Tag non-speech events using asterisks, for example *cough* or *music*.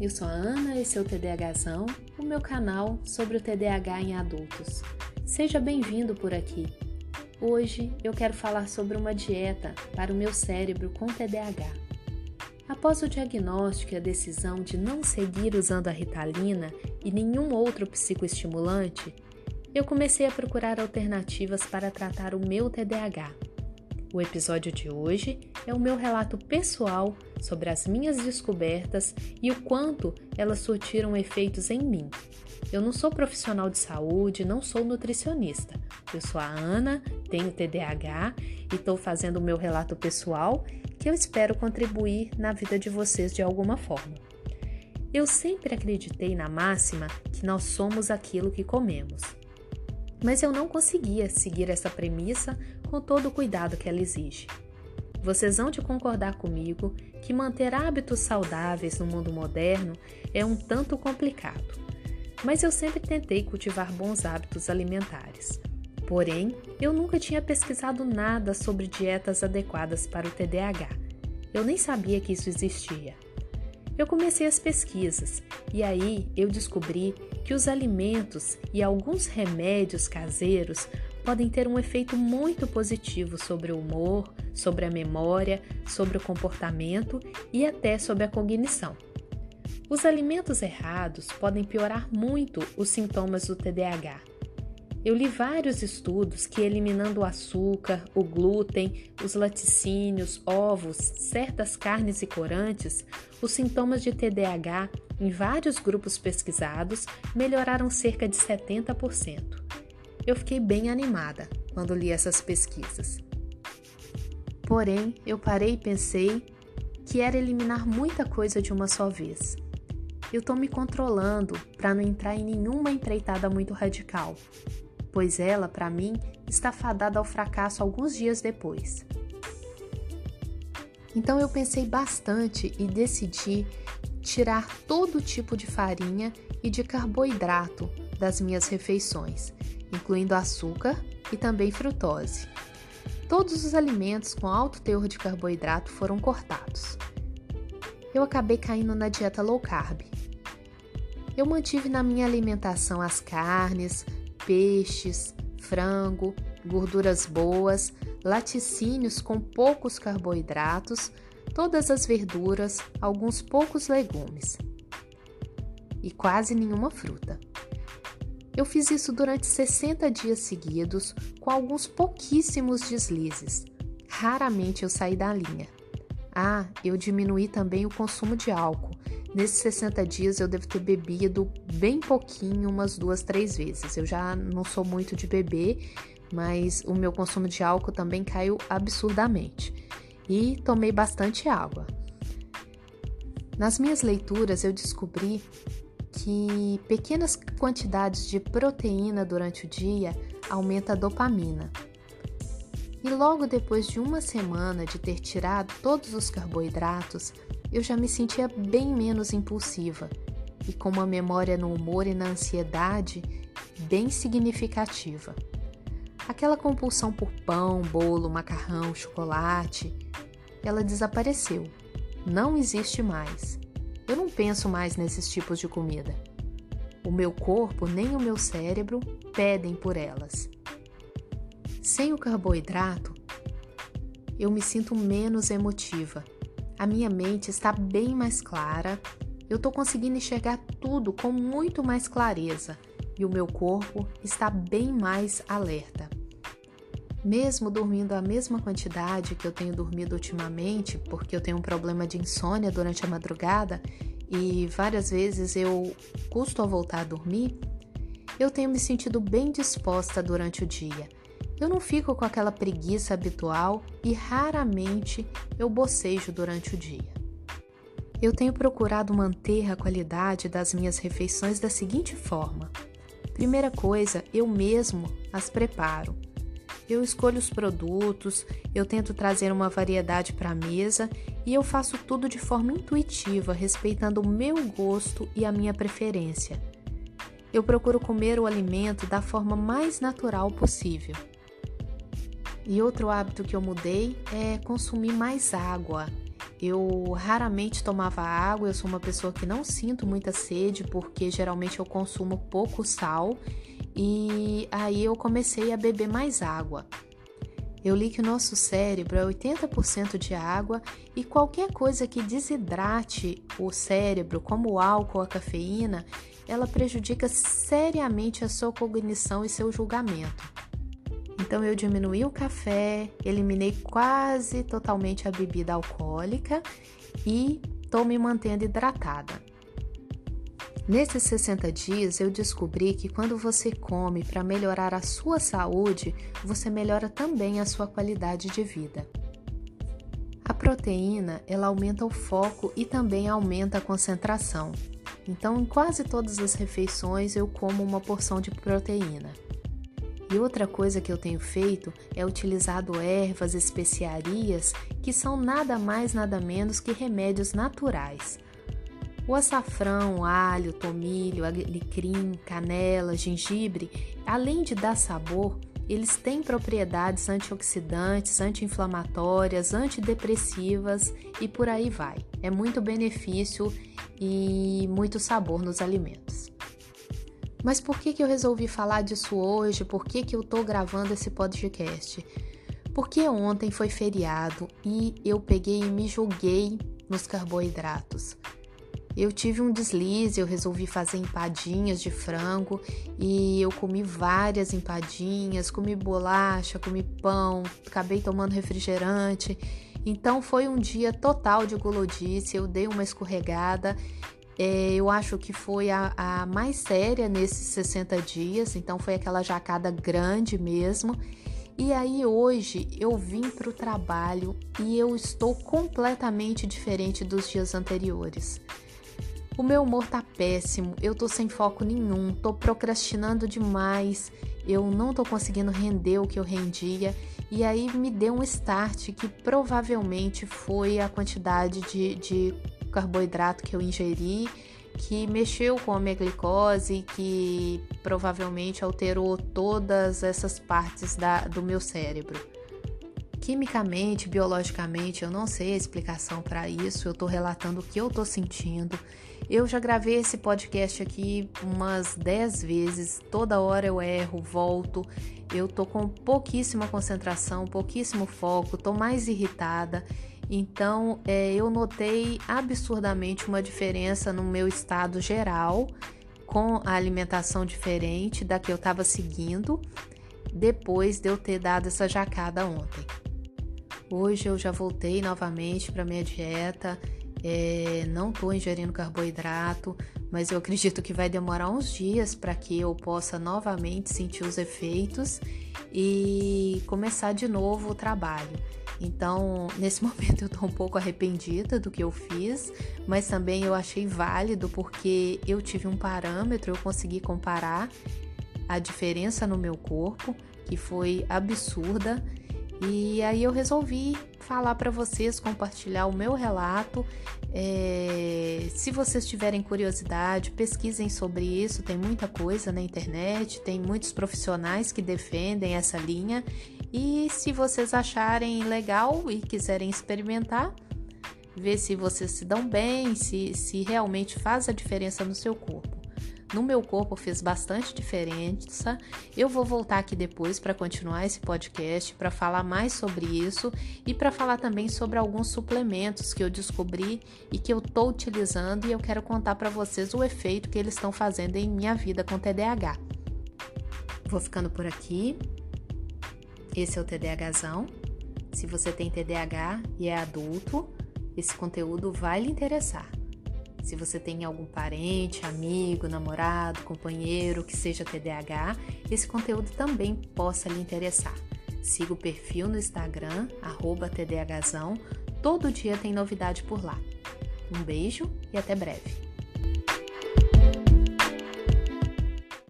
eu sou a Ana, esse é o TDAHzão, o meu canal sobre o TDAH em adultos. Seja bem-vindo por aqui. Hoje eu quero falar sobre uma dieta para o meu cérebro com TDAH. Após o diagnóstico e a decisão de não seguir usando a ritalina e nenhum outro psicoestimulante, eu comecei a procurar alternativas para tratar o meu TDAH. O episódio de hoje é o meu relato pessoal sobre as minhas descobertas e o quanto elas surtiram efeitos em mim. Eu não sou profissional de saúde, não sou nutricionista. Eu sou a Ana, tenho TDAH e estou fazendo o meu relato pessoal que eu espero contribuir na vida de vocês de alguma forma. Eu sempre acreditei na máxima que nós somos aquilo que comemos. Mas eu não conseguia seguir essa premissa com todo o cuidado que ela exige. Vocês vão de concordar comigo que manter hábitos saudáveis no mundo moderno é um tanto complicado. Mas eu sempre tentei cultivar bons hábitos alimentares. Porém, eu nunca tinha pesquisado nada sobre dietas adequadas para o TDAH. Eu nem sabia que isso existia. Eu comecei as pesquisas e aí eu descobri que os alimentos e alguns remédios caseiros podem ter um efeito muito positivo sobre o humor, sobre a memória, sobre o comportamento e até sobre a cognição. Os alimentos errados podem piorar muito os sintomas do TDAH. Eu li vários estudos que, eliminando o açúcar, o glúten, os laticínios, ovos, certas carnes e corantes, os sintomas de TDAH em vários grupos pesquisados melhoraram cerca de 70%. Eu fiquei bem animada quando li essas pesquisas. Porém, eu parei e pensei que era eliminar muita coisa de uma só vez. Eu estou me controlando para não entrar em nenhuma empreitada muito radical, pois ela, para mim, está fadada ao fracasso alguns dias depois. Então eu pensei bastante e decidi tirar todo tipo de farinha e de carboidrato das minhas refeições incluindo açúcar e também frutose. Todos os alimentos com alto teor de carboidrato foram cortados. Eu acabei caindo na dieta low carb. Eu mantive na minha alimentação as carnes, peixes, frango, gorduras boas, laticínios com poucos carboidratos, todas as verduras, alguns poucos legumes e quase nenhuma fruta. Eu fiz isso durante 60 dias seguidos, com alguns pouquíssimos deslizes. Raramente eu saí da linha. Ah, eu diminuí também o consumo de álcool. Nesses 60 dias eu devo ter bebido bem pouquinho, umas duas, três vezes. Eu já não sou muito de beber, mas o meu consumo de álcool também caiu absurdamente. E tomei bastante água. Nas minhas leituras eu descobri que pequenas quantidades de proteína durante o dia aumenta a dopamina. E logo depois de uma semana de ter tirado todos os carboidratos, eu já me sentia bem menos impulsiva e com uma memória no humor e na ansiedade bem significativa. Aquela compulsão por pão, bolo, macarrão, chocolate, ela desapareceu. Não existe mais. Eu não penso mais nesses tipos de comida. O meu corpo nem o meu cérebro pedem por elas. Sem o carboidrato, eu me sinto menos emotiva. A minha mente está bem mais clara, eu estou conseguindo enxergar tudo com muito mais clareza e o meu corpo está bem mais alerta. Mesmo dormindo a mesma quantidade que eu tenho dormido ultimamente, porque eu tenho um problema de insônia durante a madrugada e várias vezes eu custo a voltar a dormir, eu tenho me sentido bem disposta durante o dia. Eu não fico com aquela preguiça habitual e raramente eu bocejo durante o dia. Eu tenho procurado manter a qualidade das minhas refeições da seguinte forma: primeira coisa, eu mesmo as preparo. Eu escolho os produtos, eu tento trazer uma variedade para a mesa e eu faço tudo de forma intuitiva, respeitando o meu gosto e a minha preferência. Eu procuro comer o alimento da forma mais natural possível. E outro hábito que eu mudei é consumir mais água. Eu raramente tomava água, eu sou uma pessoa que não sinto muita sede porque geralmente eu consumo pouco sal e aí eu comecei a beber mais água. Eu li que o nosso cérebro é 80% de água e qualquer coisa que desidrate o cérebro, como o álcool ou a cafeína, ela prejudica seriamente a sua cognição e seu julgamento. Então eu diminuí o café, eliminei quase totalmente a bebida alcoólica e estou me mantendo hidratada. Nesses 60 dias, eu descobri que quando você come para melhorar a sua saúde, você melhora também a sua qualidade de vida. A proteína, ela aumenta o foco e também aumenta a concentração. Então, em quase todas as refeições eu como uma porção de proteína. E outra coisa que eu tenho feito é utilizado ervas, especiarias, que são nada mais nada menos que remédios naturais. O açafrão, alho, tomilho, alecrim, canela, gengibre, além de dar sabor, eles têm propriedades antioxidantes, anti-inflamatórias, antidepressivas e por aí vai. É muito benefício e muito sabor nos alimentos. Mas por que, que eu resolvi falar disso hoje? Por que, que eu estou gravando esse podcast? Porque ontem foi feriado e eu peguei e me joguei nos carboidratos. Eu tive um deslize, eu resolvi fazer empadinhas de frango e eu comi várias empadinhas, comi bolacha, comi pão, acabei tomando refrigerante. Então foi um dia total de gulodice, eu dei uma escorregada. É, eu acho que foi a, a mais séria nesses 60 dias, então foi aquela jacada grande mesmo. E aí hoje eu vim para o trabalho e eu estou completamente diferente dos dias anteriores. O meu humor tá péssimo, eu tô sem foco nenhum, tô procrastinando demais, eu não tô conseguindo render o que eu rendia. E aí me deu um start que provavelmente foi a quantidade de, de carboidrato que eu ingeri, que mexeu com a minha glicose, que provavelmente alterou todas essas partes da, do meu cérebro. Quimicamente, biologicamente, eu não sei a explicação para isso, eu estou relatando o que eu estou sentindo. Eu já gravei esse podcast aqui umas 10 vezes, toda hora eu erro, volto. Eu tô com pouquíssima concentração, pouquíssimo foco, tô mais irritada. Então, é, eu notei absurdamente uma diferença no meu estado geral, com a alimentação diferente da que eu estava seguindo, depois de eu ter dado essa jacada ontem. Hoje eu já voltei novamente para minha dieta, é, não estou ingerindo carboidrato, mas eu acredito que vai demorar uns dias para que eu possa novamente sentir os efeitos e começar de novo o trabalho. Então, *laughs* nesse momento eu estou um pouco arrependida do que eu fiz, mas também eu achei válido porque eu tive um parâmetro, eu consegui comparar a diferença no meu corpo, que foi absurda e aí eu resolvi falar para vocês, compartilhar o meu relato. É, se vocês tiverem curiosidade, pesquisem sobre isso. Tem muita coisa na internet, tem muitos profissionais que defendem essa linha. E se vocês acharem legal e quiserem experimentar, ver se vocês se dão bem, se, se realmente faz a diferença no seu corpo no meu corpo fez bastante diferença. Eu vou voltar aqui depois para continuar esse podcast, para falar mais sobre isso e para falar também sobre alguns suplementos que eu descobri e que eu estou utilizando e eu quero contar para vocês o efeito que eles estão fazendo em minha vida com TDAH. Vou ficando por aqui. Esse é o TDAHzão. Se você tem TDAH e é adulto, esse conteúdo vai lhe interessar. Se você tem algum parente, amigo, namorado, companheiro que seja TDAH, esse conteúdo também possa lhe interessar. Siga o perfil no Instagram, TDAHzão. Todo dia tem novidade por lá. Um beijo e até breve.